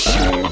Show.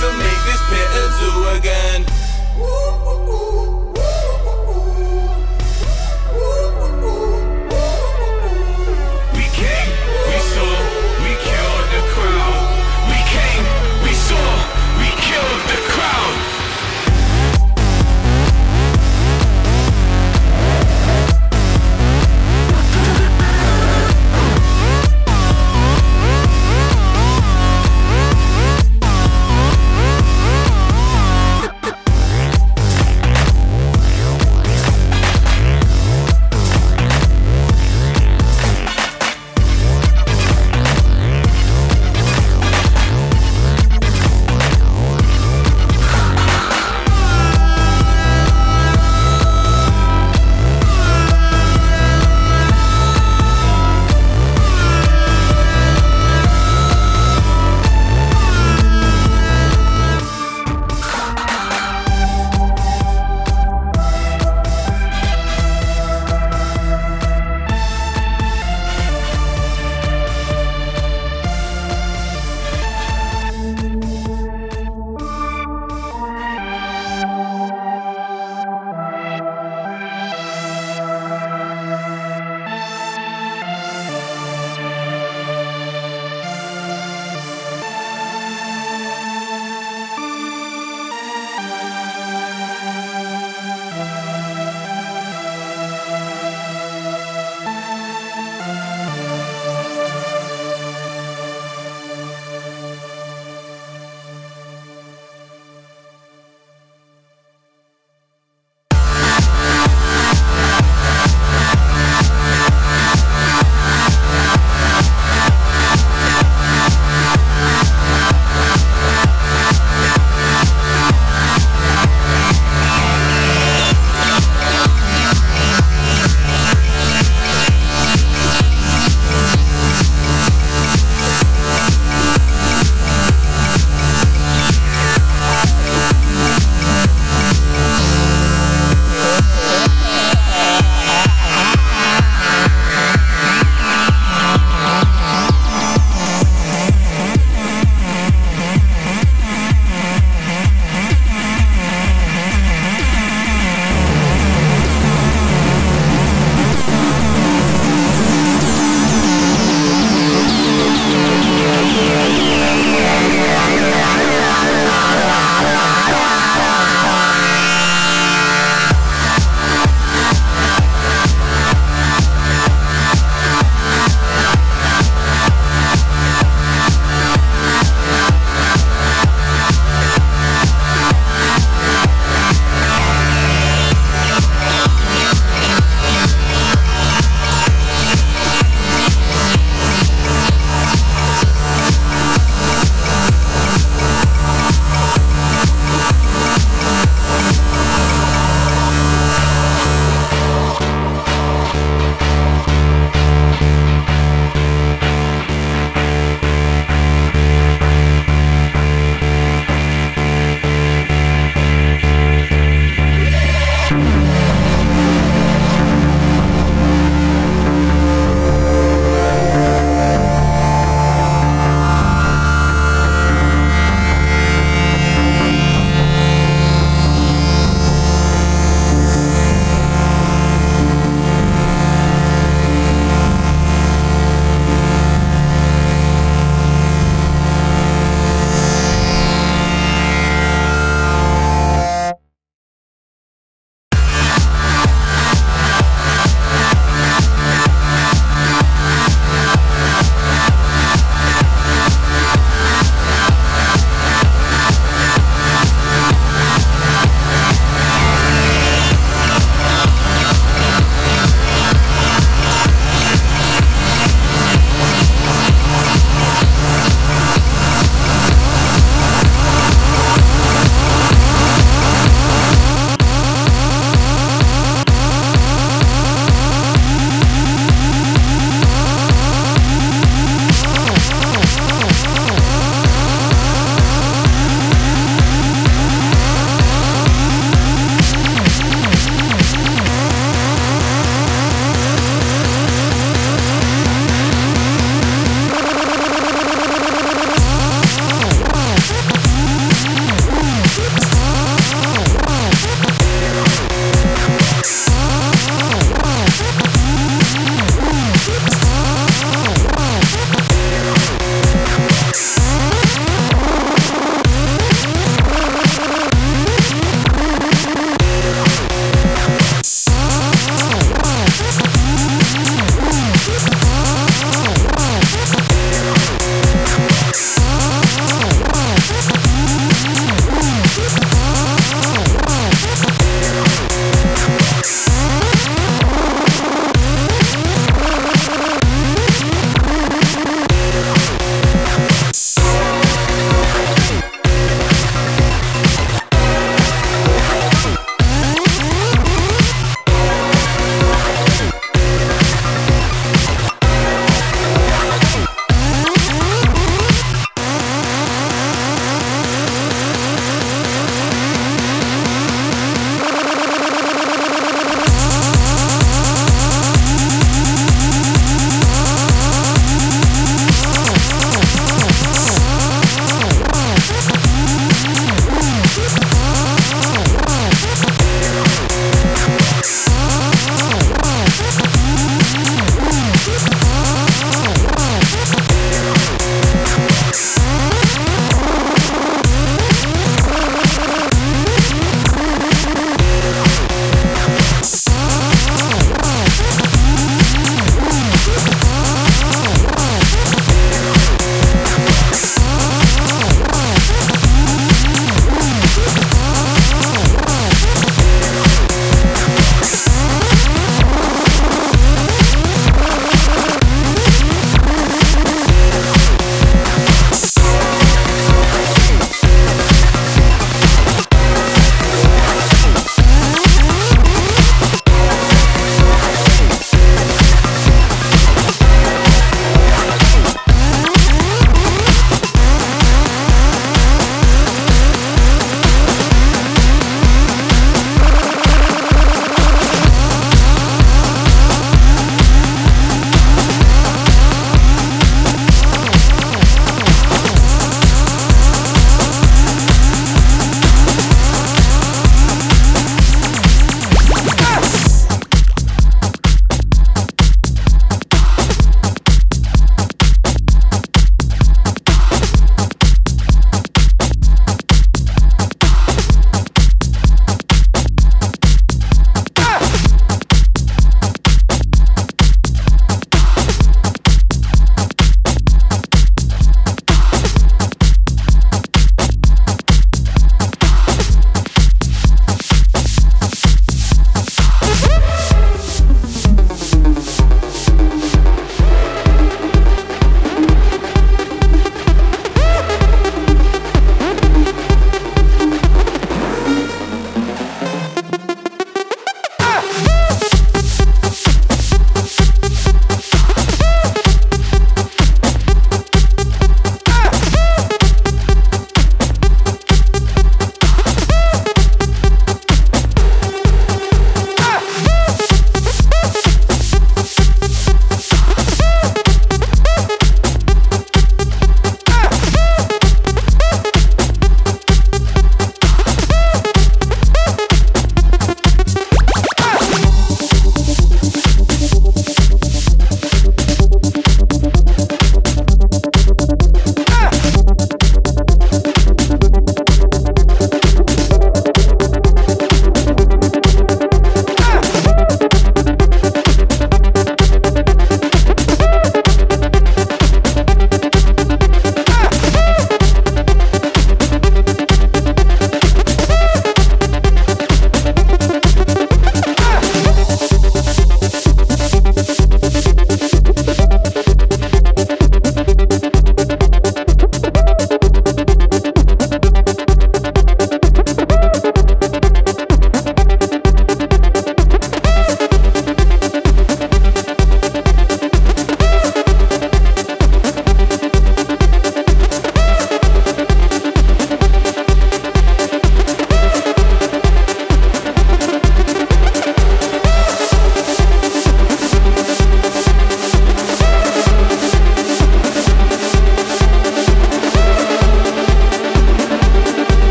to make this pair do zoo again.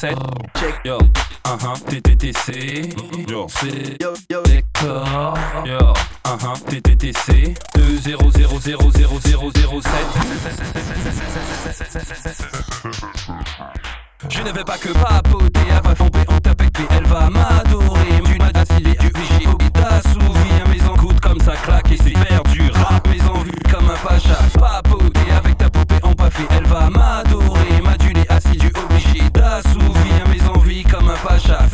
check. Yo. Uh -huh. TTTC yo. C'est décor. Yo. Uh -huh. TTTC 2 0 0 0 0 0 0 7 Je ne vais pas que papoter, elle va tomber en ta pec, elle va m'adorer. Tu m'as d'affilée, tu j'ai oublié t'assouvir. Mes encoudes comme ça claque et c'est faire du rap. Mes envues comme un pacha, papoter avec ta poupée en papier, elle va m'adorer. Pasha.